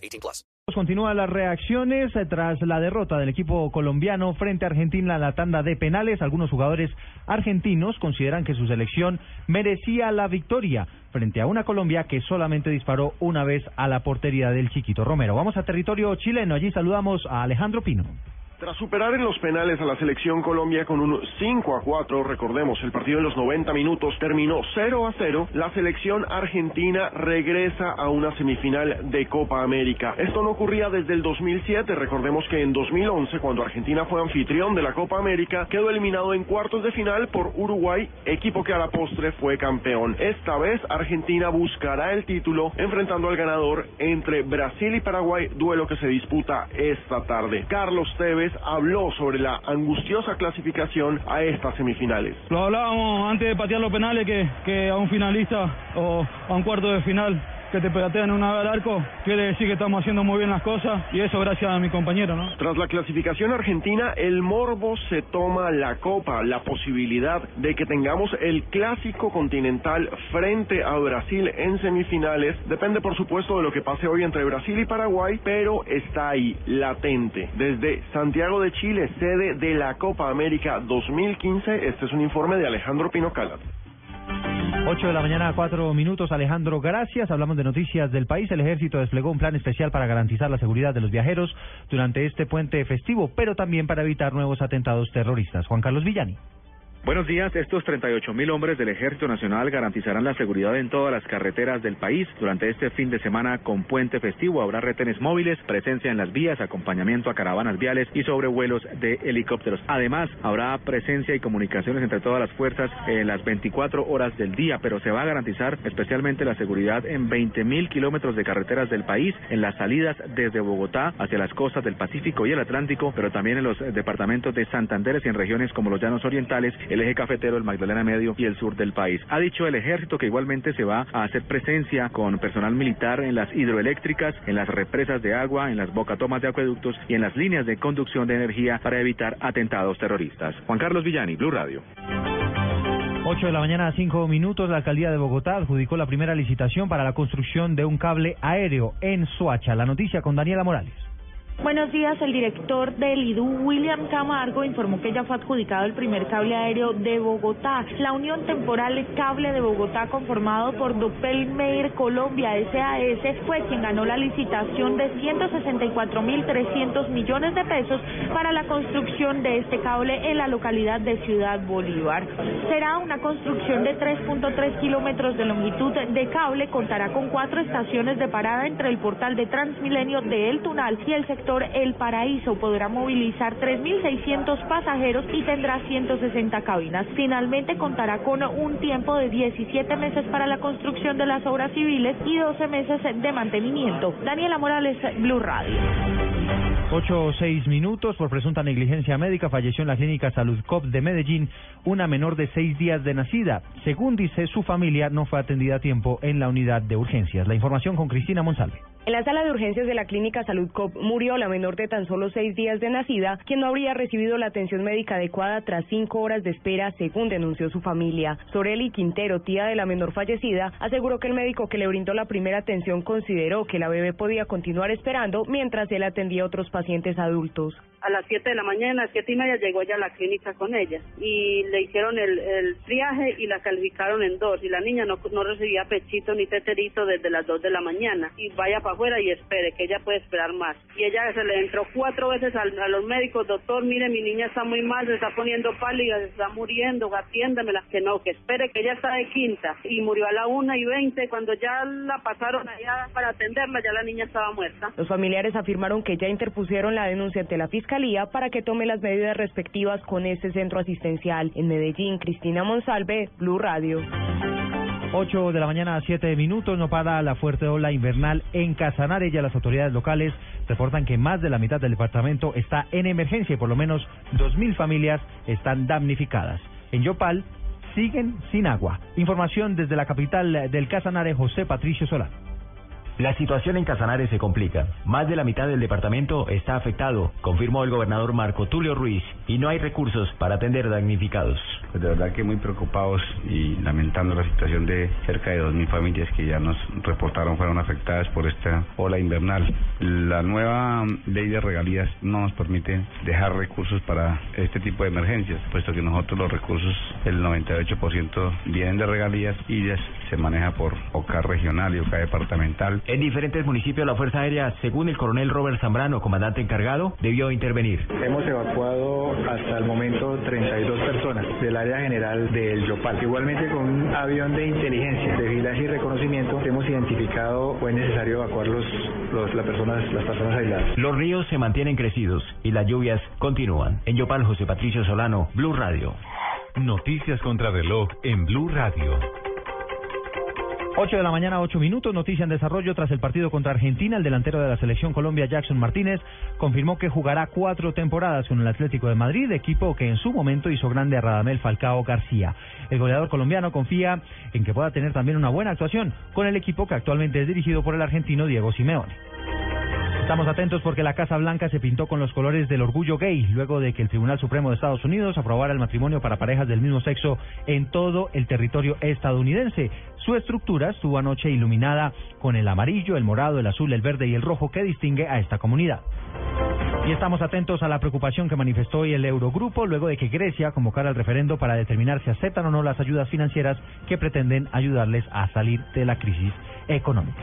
18 plus. Continúan las reacciones tras la derrota del equipo colombiano frente a Argentina en la tanda de penales. Algunos jugadores argentinos consideran que su selección merecía la victoria frente a una Colombia que solamente disparó una vez a la portería del Chiquito Romero. Vamos a territorio chileno. Allí saludamos a Alejandro Pino. Tras superar en los penales a la selección Colombia con un 5 a 4, recordemos, el partido en los 90 minutos terminó 0 a 0, la selección argentina regresa a una semifinal de Copa América. Esto no ocurría desde el 2007, recordemos que en 2011, cuando Argentina fue anfitrión de la Copa América, quedó eliminado en cuartos de final por Uruguay, equipo que a la postre fue campeón. Esta vez Argentina buscará el título enfrentando al ganador entre Brasil y Paraguay, duelo que se disputa esta tarde. Carlos Tevez habló sobre la angustiosa clasificación a estas semifinales. Lo hablábamos antes de patear los penales que, a un finalista o a un cuarto de final que te pegatean una vez al arco, quiere decir que estamos haciendo muy bien las cosas y eso gracias a mi compañero, ¿no? Tras la clasificación argentina, el Morbo se toma la copa, la posibilidad de que tengamos el clásico continental frente a Brasil en semifinales. Depende, por supuesto, de lo que pase hoy entre Brasil y Paraguay, pero está ahí, latente. Desde Santiago de Chile, sede de la Copa América 2015, este es un informe de Alejandro Pino Calat. 8 de la mañana, 4 minutos. Alejandro, gracias. Hablamos de noticias del país. El ejército desplegó un plan especial para garantizar la seguridad de los viajeros durante este puente festivo, pero también para evitar nuevos atentados terroristas. Juan Carlos Villani. Buenos días. Estos 38 mil hombres del Ejército Nacional garantizarán la seguridad en todas las carreteras del país. Durante este fin de semana con puente festivo habrá retenes móviles, presencia en las vías, acompañamiento a caravanas viales y sobrevuelos de helicópteros. Además, habrá presencia y comunicaciones entre todas las fuerzas en las 24 horas del día, pero se va a garantizar especialmente la seguridad en 20 mil kilómetros de carreteras del país, en las salidas desde Bogotá hacia las costas del Pacífico y el Atlántico, pero también en los departamentos de Santander y en regiones como los Llanos Orientales el eje cafetero, el Magdalena Medio y el sur del país. Ha dicho el ejército que igualmente se va a hacer presencia con personal militar en las hidroeléctricas, en las represas de agua, en las bocatomas de acueductos y en las líneas de conducción de energía para evitar atentados terroristas. Juan Carlos Villani, Blue Radio. 8 de la mañana, 5 minutos. La alcaldía de Bogotá adjudicó la primera licitación para la construcción de un cable aéreo en Soacha. La noticia con Daniela Morales. Buenos días. El director del IDU, William Camargo, informó que ya fue adjudicado el primer cable aéreo de Bogotá. La Unión Temporal Cable de Bogotá, conformado por Doppelmayr Colombia SAS, fue quien ganó la licitación de 164.300 millones de pesos para la construcción de este cable en la localidad de Ciudad Bolívar. Será una construcción de 3.3 kilómetros de longitud de cable, contará con cuatro estaciones de parada entre el portal de Transmilenio de El Tunal y el sector el Paraíso podrá movilizar 3.600 pasajeros y tendrá 160 cabinas. Finalmente contará con un tiempo de 17 meses para la construcción de las obras civiles y 12 meses de mantenimiento. Daniela Morales, Blue Radio. 8 o 6 minutos por presunta negligencia médica falleció en la clínica Salud Cop de Medellín una menor de 6 días de nacida. Según dice su familia, no fue atendida a tiempo en la unidad de urgencias. La información con Cristina Monsalve. En la sala de urgencias de la clínica Salud Cop murió la menor de tan solo seis días de nacida, quien no habría recibido la atención médica adecuada tras cinco horas de espera, según denunció su familia. Soreli Quintero, tía de la menor fallecida, aseguró que el médico que le brindó la primera atención consideró que la bebé podía continuar esperando mientras él atendía a otros pacientes adultos a las 7 de la mañana, a las 7 y media, llegó ella a la clínica con ella. Y le hicieron el, el triaje y la calificaron en dos. Y la niña no, no recibía pechito ni teterito desde las 2 de la mañana. Y vaya para afuera y espere, que ella puede esperar más. Y ella se le entró cuatro veces a, a los médicos, doctor, mire, mi niña está muy mal, se está poniendo pálida, se está muriendo, atiéndamela, que no, que espere, que ella está de quinta. Y murió a la 1 y 20, cuando ya la pasaron allá para atenderla, ya la niña estaba muerta. Los familiares afirmaron que ya interpusieron la denuncia ante la fiscalía para que tome las medidas respectivas con este centro asistencial. En Medellín, Cristina Monsalve, Blue Radio. 8 de la mañana a 7 minutos, no para la fuerte ola invernal en Casanare. Ya las autoridades locales reportan que más de la mitad del departamento está en emergencia y por lo menos 2.000 familias están damnificadas. En Yopal siguen sin agua. Información desde la capital del Casanare, José Patricio Solano. La situación en Casanare se complica. Más de la mitad del departamento está afectado, confirmó el gobernador Marco Tulio Ruiz, y no hay recursos para atender damnificados. Pues de verdad que muy preocupados y lamentando la situación de cerca de 2.000 familias que ya nos reportaron fueron afectadas por esta ola invernal. La nueva ley de regalías no nos permite dejar recursos para este tipo de emergencias, puesto que nosotros los recursos, el 98% vienen de regalías y se maneja por OCA regional y OCA departamental. En diferentes municipios la Fuerza Aérea, según el coronel Robert Zambrano, comandante encargado, debió intervenir. Hemos evacuado hasta el momento 32 personas del área general del Yopal. Igualmente con un avión de inteligencia, de vigilancia y reconocimiento, hemos identificado fue necesario evacuar los, los, las, personas, las personas aisladas. Los ríos se mantienen crecidos y las lluvias continúan. En Yopal, José Patricio Solano, Blue Radio. Noticias contra reloj en Blue Radio. 8 de la mañana, 8 minutos, noticia en desarrollo tras el partido contra Argentina. El delantero de la selección Colombia, Jackson Martínez, confirmó que jugará cuatro temporadas con el Atlético de Madrid, equipo que en su momento hizo grande a Radamel Falcao García. El goleador colombiano confía en que pueda tener también una buena actuación con el equipo que actualmente es dirigido por el argentino Diego Simeone. Estamos atentos porque la Casa Blanca se pintó con los colores del orgullo gay luego de que el Tribunal Supremo de Estados Unidos aprobara el matrimonio para parejas del mismo sexo en todo el territorio estadounidense. Su estructura estuvo anoche iluminada con el amarillo, el morado, el azul, el verde y el rojo que distingue a esta comunidad. Y estamos atentos a la preocupación que manifestó hoy el Eurogrupo luego de que Grecia convocara el referendo para determinar si aceptan o no las ayudas financieras que pretenden ayudarles a salir de la crisis económica.